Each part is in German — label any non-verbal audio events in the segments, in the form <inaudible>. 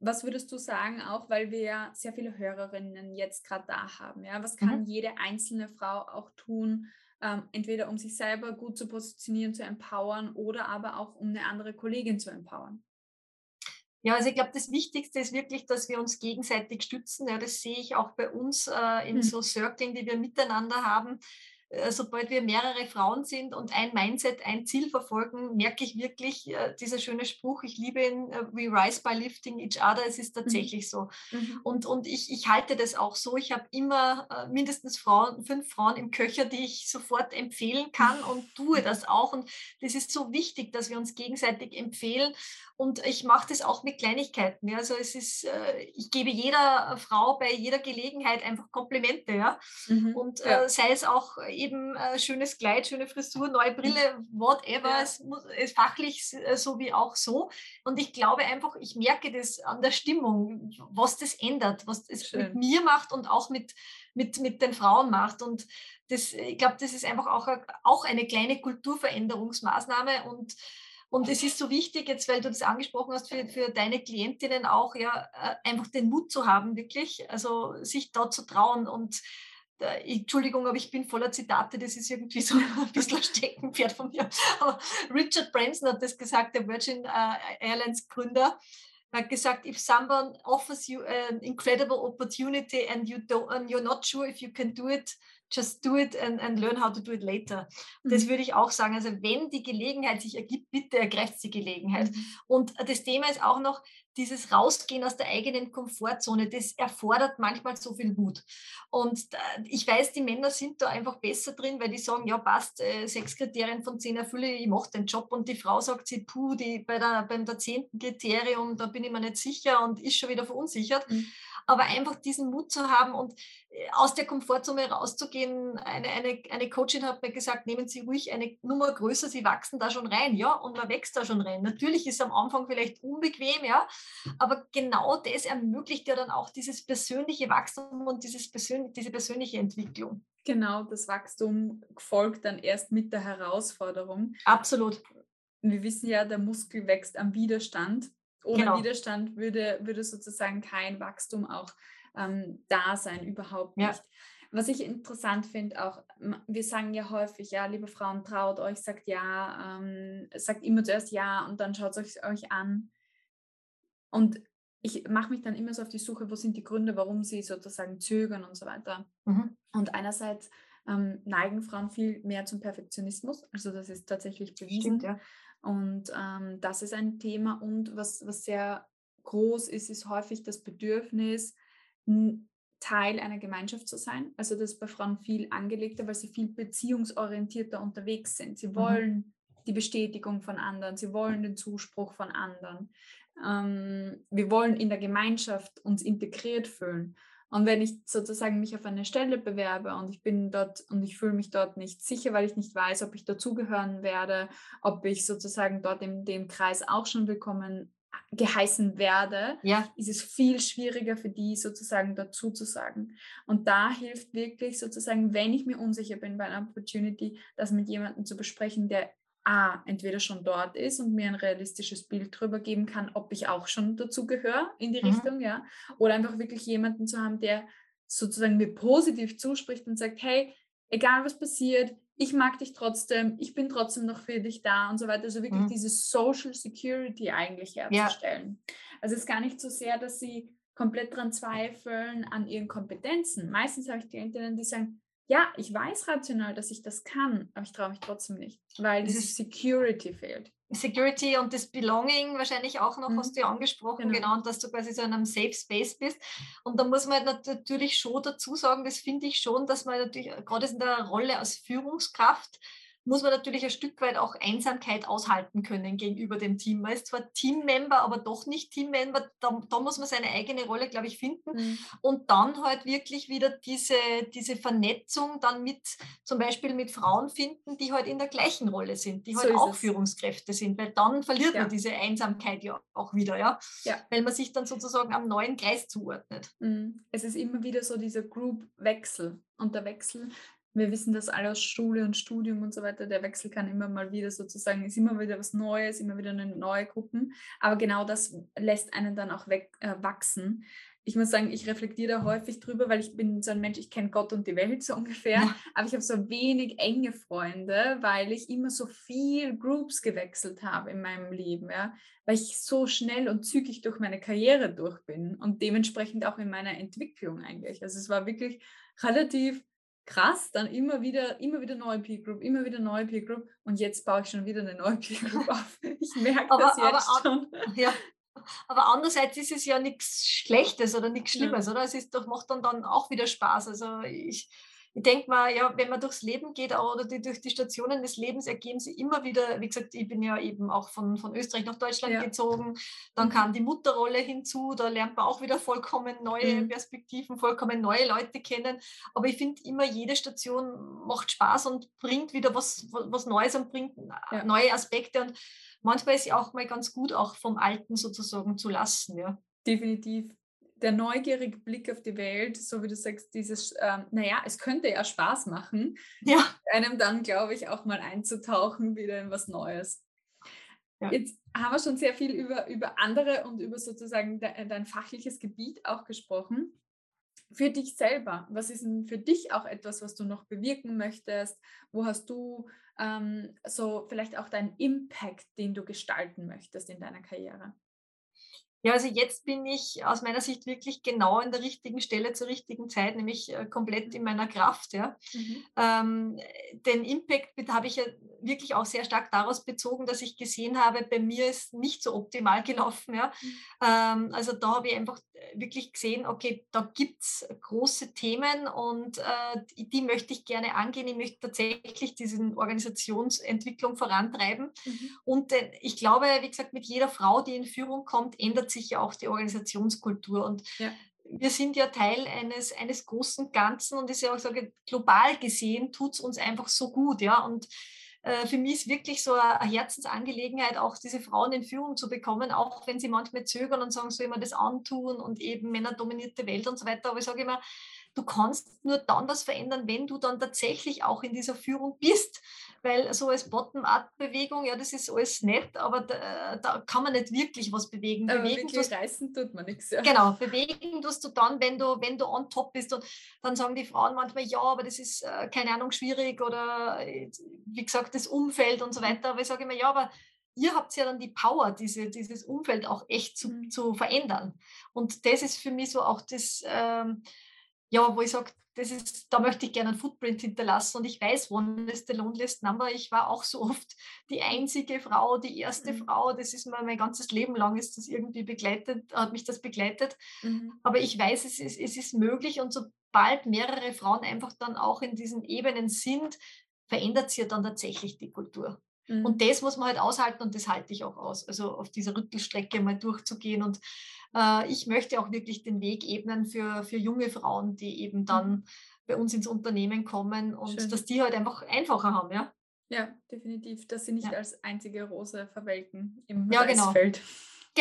Was würdest du sagen, auch weil wir ja sehr viele Hörerinnen jetzt gerade da haben? Ja, was kann mhm. jede einzelne Frau auch tun, ähm, entweder um sich selber gut zu positionieren, zu empowern oder aber auch um eine andere Kollegin zu empowern? Ja, also ich glaube, das Wichtigste ist wirklich, dass wir uns gegenseitig stützen. Ja, das sehe ich auch bei uns äh, in mhm. so Circling, die wir miteinander haben sobald wir mehrere Frauen sind und ein Mindset, ein Ziel verfolgen, merke ich wirklich, äh, dieser schöne Spruch, ich liebe ihn, äh, we rise by lifting each other, es ist mhm. tatsächlich mhm. so. Mhm. Und, und ich, ich halte das auch so. Ich habe immer äh, mindestens Frauen, fünf Frauen im Köcher, die ich sofort empfehlen kann <laughs> und tue das auch. Und das ist so wichtig, dass wir uns gegenseitig empfehlen. Und ich mache das auch mit Kleinigkeiten. Ja. Also es ist, äh, ich gebe jeder Frau bei jeder Gelegenheit einfach Komplimente. Ja. Mhm. Und ja. Äh, sei es auch eben äh, schönes Kleid, schöne Frisur, neue Brille, whatever. Ja. Es ist fachlich äh, so wie auch so. Und ich glaube einfach, ich merke das an der Stimmung, was das ändert, was es mit mir macht und auch mit, mit, mit den Frauen macht. Und das, ich glaube, das ist einfach auch, auch eine kleine Kulturveränderungsmaßnahme. Und und es ist so wichtig, jetzt weil du das angesprochen hast, für, für deine Klientinnen auch, ja, äh, einfach den Mut zu haben, wirklich, also sich da zu trauen und Entschuldigung, aber ich bin voller Zitate, das ist irgendwie so <laughs> ein bisschen Steckenpferd von mir. Aber Richard Branson hat das gesagt, der Virgin äh, Airlines Gründer, hat gesagt, if someone offers you an incredible opportunity and you don't, and you're not sure if you can do it, just do it and, and learn how to do it later. Mhm. Das würde ich auch sagen. Also wenn die Gelegenheit sich ergibt, bitte ergreift die Gelegenheit. Mhm. Und das Thema ist auch noch dieses Rausgehen aus der eigenen Komfortzone. Das erfordert manchmal so viel Mut. Und ich weiß, die Männer sind da einfach besser drin, weil die sagen, ja passt, äh, sechs Kriterien von zehn erfülle, ich mache den Job. Und die Frau sagt sie, puh, die, bei der, beim der zehnten Kriterium, da bin ich mir nicht sicher und ist schon wieder verunsichert. Mhm aber einfach diesen Mut zu haben und äh, aus der Komfortzone rauszugehen. Eine, eine, eine Coachin hat mir gesagt, nehmen Sie ruhig eine Nummer größer, Sie wachsen da schon rein, ja, und man wächst da schon rein. Natürlich ist es am Anfang vielleicht unbequem, ja, aber genau das ermöglicht ja dann auch dieses persönliche Wachstum und dieses persönlich, diese persönliche Entwicklung. Genau, das Wachstum folgt dann erst mit der Herausforderung. Absolut. Wir wissen ja, der Muskel wächst am Widerstand. Ohne genau. Widerstand würde, würde sozusagen kein Wachstum auch ähm, da sein, überhaupt nicht. Ja. Was ich interessant finde, auch, wir sagen ja häufig, ja, liebe Frauen, traut euch, sagt ja, ähm, sagt immer zuerst ja und dann schaut es euch an. Und ich mache mich dann immer so auf die Suche, wo sind die Gründe, warum sie sozusagen zögern und so weiter. Mhm. Und einerseits ähm, neigen Frauen viel mehr zum Perfektionismus, also das ist tatsächlich bewiesen. Stimmt, ja. Und ähm, das ist ein Thema. Und was, was sehr groß ist, ist häufig das Bedürfnis, Teil einer Gemeinschaft zu sein. Also das ist bei Frauen viel angelegter, weil sie viel beziehungsorientierter unterwegs sind. Sie mhm. wollen mhm. die Bestätigung von anderen, sie wollen den Zuspruch von anderen. Ähm, wir wollen in der Gemeinschaft uns integriert fühlen. Und wenn ich sozusagen mich auf eine Stelle bewerbe und ich bin dort und ich fühle mich dort nicht sicher, weil ich nicht weiß, ob ich dazugehören werde, ob ich sozusagen dort in dem Kreis auch schon willkommen geheißen werde, ja. ist es viel schwieriger für die sozusagen dazu zu sagen. Und da hilft wirklich sozusagen, wenn ich mir unsicher bin bei einer Opportunity, das mit jemandem zu besprechen, der A, entweder schon dort ist und mir ein realistisches Bild darüber geben kann, ob ich auch schon dazu gehöre in die mhm. Richtung, ja, oder einfach wirklich jemanden zu haben, der sozusagen mir positiv zuspricht und sagt, hey, egal was passiert, ich mag dich trotzdem, ich bin trotzdem noch für dich da und so weiter. Also wirklich mhm. diese Social Security eigentlich herzustellen. Ja. Also es ist gar nicht so sehr, dass sie komplett daran zweifeln an ihren Kompetenzen. Meistens habe ich Klientinnen, die sagen, ja, ich weiß rational, dass ich das kann, aber ich traue mich trotzdem nicht, weil diese Security fehlt. Security und das Belonging wahrscheinlich auch noch, mhm. hast du ja angesprochen, genau. genau, und dass du quasi so in einem Safe Space bist. Und da muss man halt natürlich schon dazu sagen, das finde ich schon, dass man natürlich gerade in der Rolle als Führungskraft muss man natürlich ein Stück weit auch Einsamkeit aushalten können gegenüber dem Team. Man ist zwar Teammember, aber doch nicht Teammember. Da, da muss man seine eigene Rolle, glaube ich, finden. Mhm. Und dann halt wirklich wieder diese, diese Vernetzung dann mit, zum Beispiel mit Frauen finden, die halt in der gleichen Rolle sind, die halt so auch es. Führungskräfte sind, weil dann verliert ja. man diese Einsamkeit ja auch wieder, ja? ja? Weil man sich dann sozusagen am neuen Kreis zuordnet. Mhm. Es ist immer wieder so dieser Group-Wechsel. Und der Wechsel wir wissen das alle aus Schule und Studium und so weiter, der Wechsel kann immer mal wieder sozusagen, ist immer wieder was Neues, immer wieder eine neue Gruppen. Aber genau das lässt einen dann auch weg, äh, wachsen ich muss sagen, ich reflektiere da häufig drüber, weil ich bin so ein Mensch, ich kenne Gott und die Welt so ungefähr, ja. aber ich habe so wenig enge Freunde, weil ich immer so viel Groups gewechselt habe in meinem Leben, ja, weil ich so schnell und zügig durch meine Karriere durch bin und dementsprechend auch in meiner Entwicklung eigentlich. Also es war wirklich relativ krass, dann immer wieder, immer wieder neue Peer Group, immer wieder neue Peer Group und jetzt baue ich schon wieder eine neue Peer Group <laughs> auf. Ich merke aber, das jetzt aber, schon. Ja, aber andererseits ist es ja nichts Schlechtes oder nichts Schlimmes, ja. oder? Es ist doch, macht dann, dann auch wieder Spaß. Also ich, ich denke mal, ja, wenn man durchs Leben geht oder die, durch die Stationen des Lebens ergeben sie immer wieder, wie gesagt, ich bin ja eben auch von, von Österreich nach Deutschland ja. gezogen, dann kam die Mutterrolle hinzu, da lernt man auch wieder vollkommen neue mhm. Perspektiven, vollkommen neue Leute kennen. Aber ich finde immer, jede Station macht Spaß und bringt wieder was, was Neues und bringt ja. neue Aspekte. Und manchmal ist ja auch mal ganz gut, auch vom Alten sozusagen zu lassen. Ja. Definitiv. Der neugierige Blick auf die Welt, so wie du sagst, dieses, ähm, naja, es könnte ja Spaß machen, ja. einem dann, glaube ich, auch mal einzutauchen wieder in was Neues. Ja. Jetzt haben wir schon sehr viel über, über andere und über sozusagen de, dein fachliches Gebiet auch gesprochen. Für dich selber, was ist denn für dich auch etwas, was du noch bewirken möchtest? Wo hast du ähm, so vielleicht auch deinen Impact, den du gestalten möchtest in deiner Karriere? Ja, also jetzt bin ich aus meiner Sicht wirklich genau an der richtigen Stelle zur richtigen Zeit, nämlich äh, komplett in meiner Kraft. Ja. Mhm. Ähm, den Impact habe ich ja wirklich auch sehr stark daraus bezogen, dass ich gesehen habe, bei mir ist nicht so optimal gelaufen. Ja. Mhm. Ähm, also da habe ich einfach wirklich gesehen, okay, da gibt es große Themen und äh, die, die, möchte ich gerne angehen. Ich möchte tatsächlich diese Organisationsentwicklung vorantreiben. Mhm. Und äh, ich glaube, wie gesagt, mit jeder Frau, die in Führung kommt, ändert sich ja auch die Organisationskultur. Und ja. wir sind ja Teil eines, eines großen Ganzen und ist ja auch sage, global gesehen, tut es uns einfach so gut. Ja? Und für mich ist wirklich so eine Herzensangelegenheit, auch diese Frauen in Führung zu bekommen, auch wenn sie manchmal zögern und sagen, soll ich mir das antun und eben männerdominierte Welt und so weiter. Aber ich sage immer, du kannst nur dann was verändern, wenn du dann tatsächlich auch in dieser Führung bist. Weil so als Bottom-up-Bewegung, ja, das ist alles nett, aber da, da, kann man nicht wirklich was bewegen. Aber bewegen wirklich reißen tut man nichts. Ja. Genau, bewegen tust du dann, wenn du, wenn du on top bist. Und dann sagen die Frauen manchmal, ja, aber das ist, äh, keine Ahnung, schwierig oder äh, wie gesagt, das Umfeld und so weiter. Aber ich sage immer, ja, aber ihr habt ja dann die Power, diese, dieses Umfeld auch echt zu, mhm. zu verändern. Und das ist für mich so auch das, ähm, ja, wo ich sage, das ist, da möchte ich gerne einen Footprint hinterlassen und ich weiß, one is the loneliest number. Ich war auch so <laughs> oft die einzige Frau, die erste mhm. Frau. Das ist mir mein ganzes Leben lang ist das irgendwie begleitet, hat mich das begleitet. Mhm. Aber ich weiß, es ist, es ist möglich und sobald mehrere Frauen einfach dann auch in diesen Ebenen sind, verändert sich ja dann tatsächlich die Kultur. Mhm. Und das muss man halt aushalten und das halte ich auch aus. Also auf dieser Rüttelstrecke mal durchzugehen und äh, ich möchte auch wirklich den Weg ebnen für, für junge Frauen, die eben dann mhm. bei uns ins Unternehmen kommen und Schön. dass die halt einfach einfacher haben, ja. Ja, definitiv, dass sie nicht ja. als einzige Rose verwelken im ja. Reisfeld. Genau,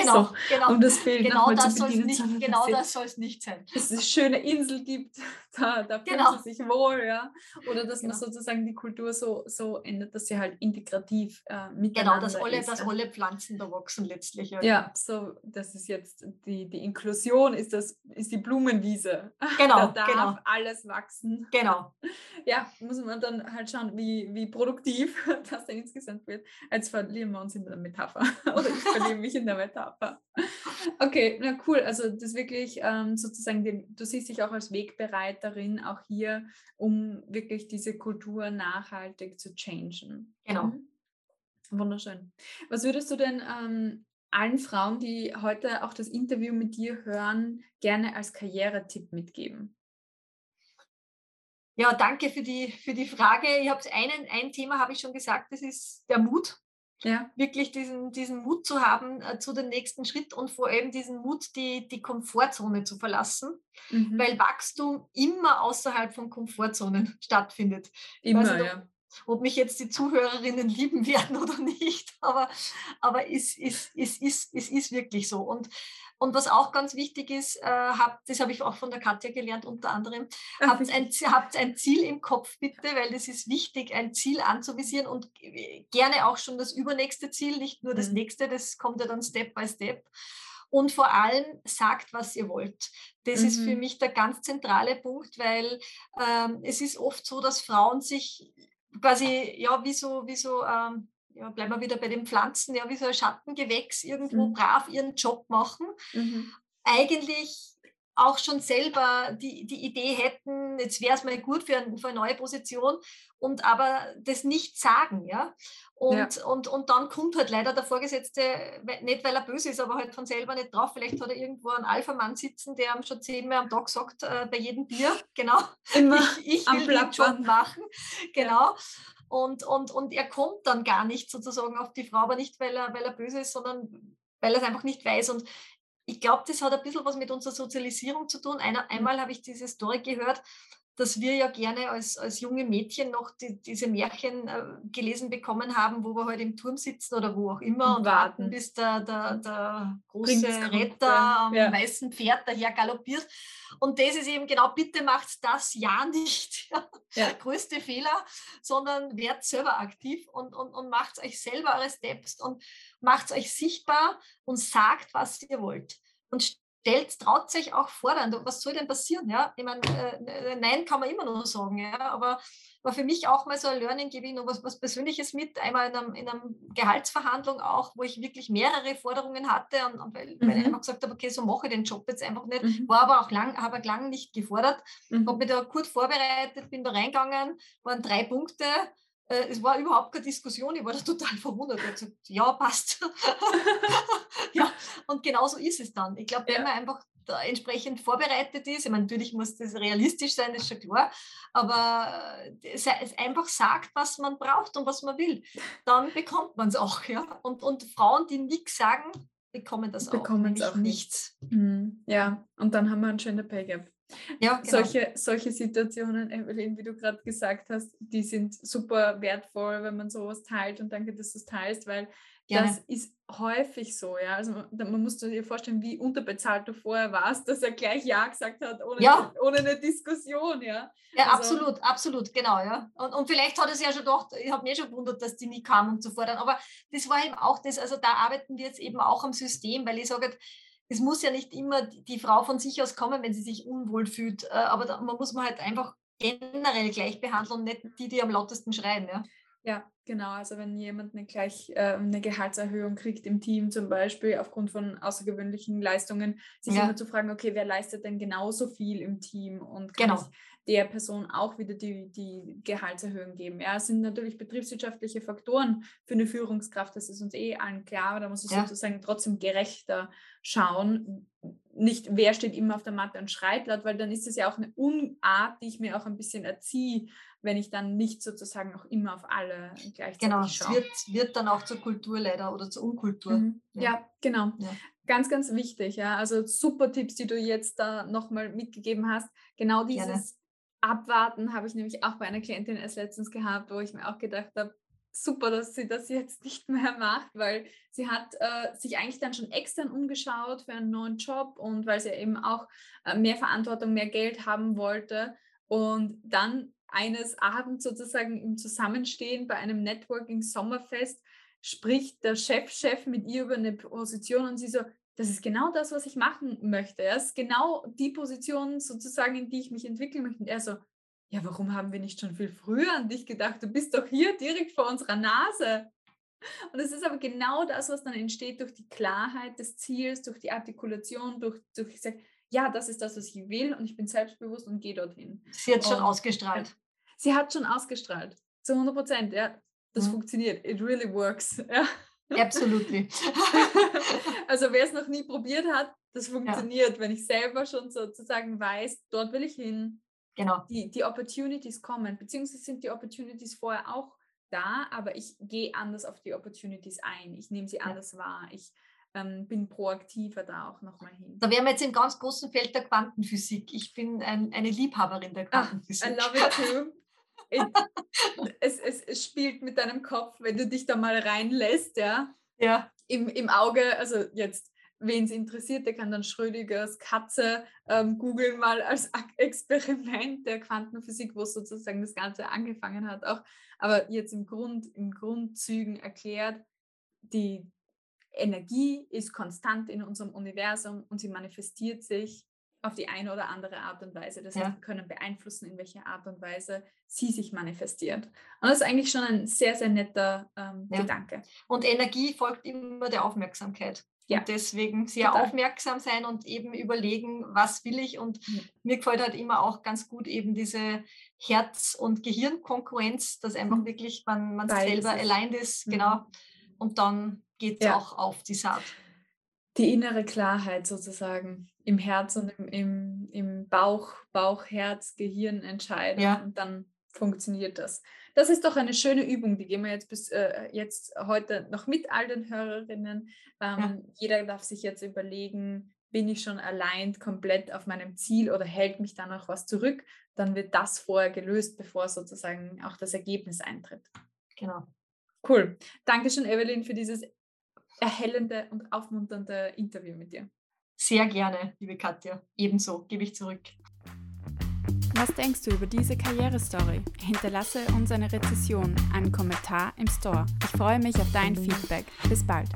so, genau. Um das Bild genau das soll es nicht, genau das soll es nicht sein. <laughs> Dass es eine schöne Insel gibt, <laughs> da, da fühlen genau. sie sich wohl, ja. Oder dass genau. man sozusagen die Kultur so, so ändert, dass sie halt integrativ äh, miteinander Genau, dass alle, ist, dass alle Pflanzen da wachsen letztlich. Ja, ja so, das ist jetzt die, die Inklusion, ist, das, ist die Blumenwiese. <laughs> Genau, da darf genau. alles wachsen. Genau. Ja, muss man dann halt schauen, wie, wie produktiv das dann insgesamt wird. Jetzt verlieren wir uns in der Metapher. Oder ich verliere mich in der Metapher. Körper. Okay, na cool. Also das wirklich ähm, sozusagen, den, du siehst dich auch als Wegbereiterin auch hier, um wirklich diese Kultur nachhaltig zu changen. Genau. Mhm. Wunderschön. Was würdest du denn ähm, allen Frauen, die heute auch das Interview mit dir hören, gerne als Karrieretipp mitgeben? Ja, danke für die, für die Frage. Ich habe einen, ein Thema habe ich schon gesagt, das ist der Mut. Ja. Wirklich diesen, diesen Mut zu haben äh, zu dem nächsten Schritt und vor allem diesen Mut, die, die Komfortzone zu verlassen, mhm. weil Wachstum immer außerhalb von Komfortzonen <laughs> stattfindet. Immer, nicht, ja. Ob, ob mich jetzt die Zuhörerinnen lieben <laughs> werden oder nicht, aber, aber es, es, es, es, es ist wirklich so. Und Und was auch ganz wichtig ist, äh, habt, das habe ich auch von der Katja gelernt unter anderem, habt ein, habt ein Ziel im Kopf bitte, weil es ist wichtig, ein Ziel anzuvisieren und gerne auch schon das übernächste Ziel, nicht nur das mhm. nächste, das kommt ja dann Step by Step. Und vor allem sagt, was ihr wollt. Das mhm. ist für mhm. mich der ganz zentrale Punkt, weil ähm, es ist oft so, dass Frauen sich quasi, ja, wie so, wie so ähm, ja, bleiben wir wieder bei den Pflanzen, ja, wie so ein Schattengewächs irgendwo mhm. brav ihren Job machen. Mhm. Eigentlich auch schon selber die, die Idee hätten, jetzt wäre es mal gut für, ein, für, eine neue Position und aber das nicht sagen, ja. Und, ja. und, und dann kommt halt leider der Vorgesetzte, nicht weil er böse ist, aber halt von selber nicht drauf. Vielleicht hat er irgendwo einen Alpha-Mann sitzen, der ihm schon zehnmal am Tag sagt, äh, bei jedem Bier, <laughs> genau, Immer ich, ich will den Job machen. Genau. Und, und, und er kommt dann gar nicht sozusagen auf die Frau, aber nicht, weil er, weil er böse ist, sondern weil er es einfach nicht weiß. Und ich glaube, das hat ein bisschen was mit unserer Sozialisierung zu tun. Einer, mhm. einmal habe ich diese Story gehört, dass wir ja gerne als, als junge Mädchen noch die, diese Märchen äh, gelesen bekommen haben, wo wir halt im Turm sitzen oder wo auch immer und, und warten, bis der, der, der große Retter am ja. weißen Pferd daher galoppiert. Und das ist eben genau, bitte macht das <laughs> ja nicht ja. der größte Fehler, sondern werdet selber aktiv und, und, und macht euch selber eure Steps und macht euch sichtbar und sagt, was ihr wollt. Und stellt, traut sich auch fordern. Was soll denn passieren? Ja? Ich meine, äh, nein kann man immer nur sagen, ja? aber war für mich auch mal so ein Learning, gebe ich noch was, was Persönliches mit, einmal in einer, in einer Gehaltsverhandlung auch, wo ich wirklich mehrere Forderungen hatte, und, und weil, mhm. weil, ich mhm. einfach gesagt habe, okay, so mache ich den Job jetzt einfach nicht, mhm. war aber auch lang, habe lang nicht gefordert, mhm. habe mich da kurz vorbereitet, bin da reingegangen, waren drei Punkte, äh, es war überhaupt keine Diskussion, ich war da <laughs> total verwundert. Ich habe gesagt, ja, passt. <laughs> ja, und genau so ist es dann. Ich glaube, wenn ja. man einfach entsprechend vorbereitet ist, ich meine, natürlich muss das realistisch sein, das ist schon klar, aber äh, es, einfach sagt, was man braucht und was man will, dann bekommt man es auch. Ja? Und, und Frauen, die nichts sagen, bekommen das bekommen auch. auch nichts. Mhm. Ja, und dann haben wir einen schönen Pay Gap. Ja, genau. solche, solche Situationen, Evelyn, wie du gerade gesagt hast, die sind super wertvoll, wenn man sowas teilt und danke, dass du es teilst, weil Gerne. das ist häufig so, ja. Also man, man muss dir vorstellen, wie unterbezahlt du vorher warst, dass er gleich Ja gesagt hat, ohne, ja. ohne eine Diskussion, ja. Ja, also, absolut, absolut, genau, ja. Und, und vielleicht hat er sich ja schon gedacht, ich habe mir schon gewundert, dass die nie kamen, um zu fordern. Aber das war eben auch das, also da arbeiten wir jetzt eben auch am System, weil ich sage, es muss ja nicht immer die Frau von sich aus kommen, wenn sie sich unwohl fühlt, äh, aber da, man muss man halt einfach generell gleich behandeln, nicht die, die am lautesten schreien. Ja, ja genau. Also wenn jemand eine, gleich, äh, eine Gehaltserhöhung kriegt im Team zum Beispiel aufgrund von außergewöhnlichen Leistungen, sich ja. immer zu fragen, okay, wer leistet denn genauso viel im Team und kann genau. ich der Person auch wieder die, die Gehaltserhöhung geben. Ja, es sind natürlich betriebswirtschaftliche Faktoren für eine Führungskraft, das ist uns eh allen klar, aber da muss ich ja. sozusagen trotzdem gerechter schauen. Nicht, wer steht immer auf der Matte und schreit laut, weil dann ist es ja auch eine Unart, die ich mir auch ein bisschen erziehe, wenn ich dann nicht sozusagen auch immer auf alle gleichzeitig genau, schaue. Genau, es wird, wird dann auch zur Kultur leider oder zur Unkultur. Mhm. Ja. ja. genau. Ja. Ganz, ganz wichtig, ja. Also super Tipps, die du jetzt da nochmal mitgegeben hast. Genau dieses Gerne. Abwarten habe ich nämlich auch bei einer Klientin erst letztens gehabt, wo ich mir auch gedacht habe, super, dass sie das jetzt nicht <laughs> mehr macht, weil sie hat äh, sich eigentlich dann schon extern umgeschaut für einen neuen Job und weil sie eben auch äh, mehr Verantwortung, mehr Geld haben wollte. Und dann eines Abends sozusagen im Zusammenstehen bei einem Networking Sommerfest spricht der Chefchef -Chef mit ihr über eine Position und sie so, das ist genau das, was ich machen möchte. Das ist genau die Position sozusagen, in die ich mich entwickeln möchte. Und er so, ja, warum haben wir nicht schon viel früher an dich gedacht? Du bist doch hier direkt vor unserer Nase. Und es ist aber genau das, was dann entsteht durch die Klarheit des Ziels, durch die Artikulation, durch, durch ich sage, ja, das ist das, was ich will und ich bin selbstbewusst und gehe dorthin. Sie hat schon ausgestrahlt. Sie hat schon ausgestrahlt. Zu 100 Prozent, ja. Das mhm. funktioniert. It really works. <laughs> Ja. Absolutely. <laughs> also wer es noch nie probiert hat, das funktioniert, ja. wenn ich selber schon sozusagen weiß, dort will ich hin. Genau. Die, die Opportunities kommen, beziehungsweise sind die Opportunities vorher auch da, aber ich gehe anders auf die Opportunities ein. Ich nehme sie anders ja. wahr. Ich ähm, bin proaktiver da auch nochmal hin. Da wären wir jetzt im ganz großen Feld der Quantenphysik. Ich bin ein, eine Liebhaberin der ah, Quantenphysik. Ach, I love it too. <laughs> es, es, es, spielt mit deinem Kopf, wenn du dich da mal reinlässt, ja. Ja. Im, im Auge, also jetzt wen es interessiert, der kann dann Schrödingers Katze ähm, googeln mal als Experiment der Quantenphysik, wo sozusagen das Ganze angefangen hat auch. Aber jetzt im Grund, im Grundzügen erklärt, die Energie ist konstant in unserem Universum und sie manifestiert sich auf die eine oder andere Art und Weise. Das heißt, wir können beeinflussen, in welcher Art und Weise sie sich manifestiert. Und das ist eigentlich schon ein sehr, sehr netter ähm, ja. Gedanke. Und Energie folgt immer der Aufmerksamkeit. Ja. Und deswegen sehr Total. aufmerksam sein und eben überlegen, was will ich. Und ja. mir gefällt halt immer auch ganz gut eben diese Herz- und Gehirnkonkurrenz, dass einfach mhm. wirklich man, man selber allein ist. Mhm. Genau. Und dann geht es ja. auch auf die Saat. Die innere Klarheit sozusagen im Herz und im, im, im Bauch, Bauch, Herz, Gehirn entscheiden. Und dann funktioniert das. Das ist doch eine schöne Übung, die gehen wir jetzt bis äh, jetzt heute noch mit all den Hörerinnen. Ähm, ja. Jeder darf sich jetzt überlegen, bin ich schon allein komplett auf meinem Ziel oder hält mich da noch was zurück? Dann wird das vorher gelöst, bevor sozusagen auch das Ergebnis eintritt. Genau. Cool. Dankeschön, Evelyn, für dieses erhellende und aufmunternde Interview mit dir. Sehr gerne, liebe Katja. Ebenso gebe ich zurück. Was denkst du über diese Karrierestory? Hinterlasse uns eine Rezession, einen Kommentar im Store. Ich freue mich auf dein Feedback. Bis bald.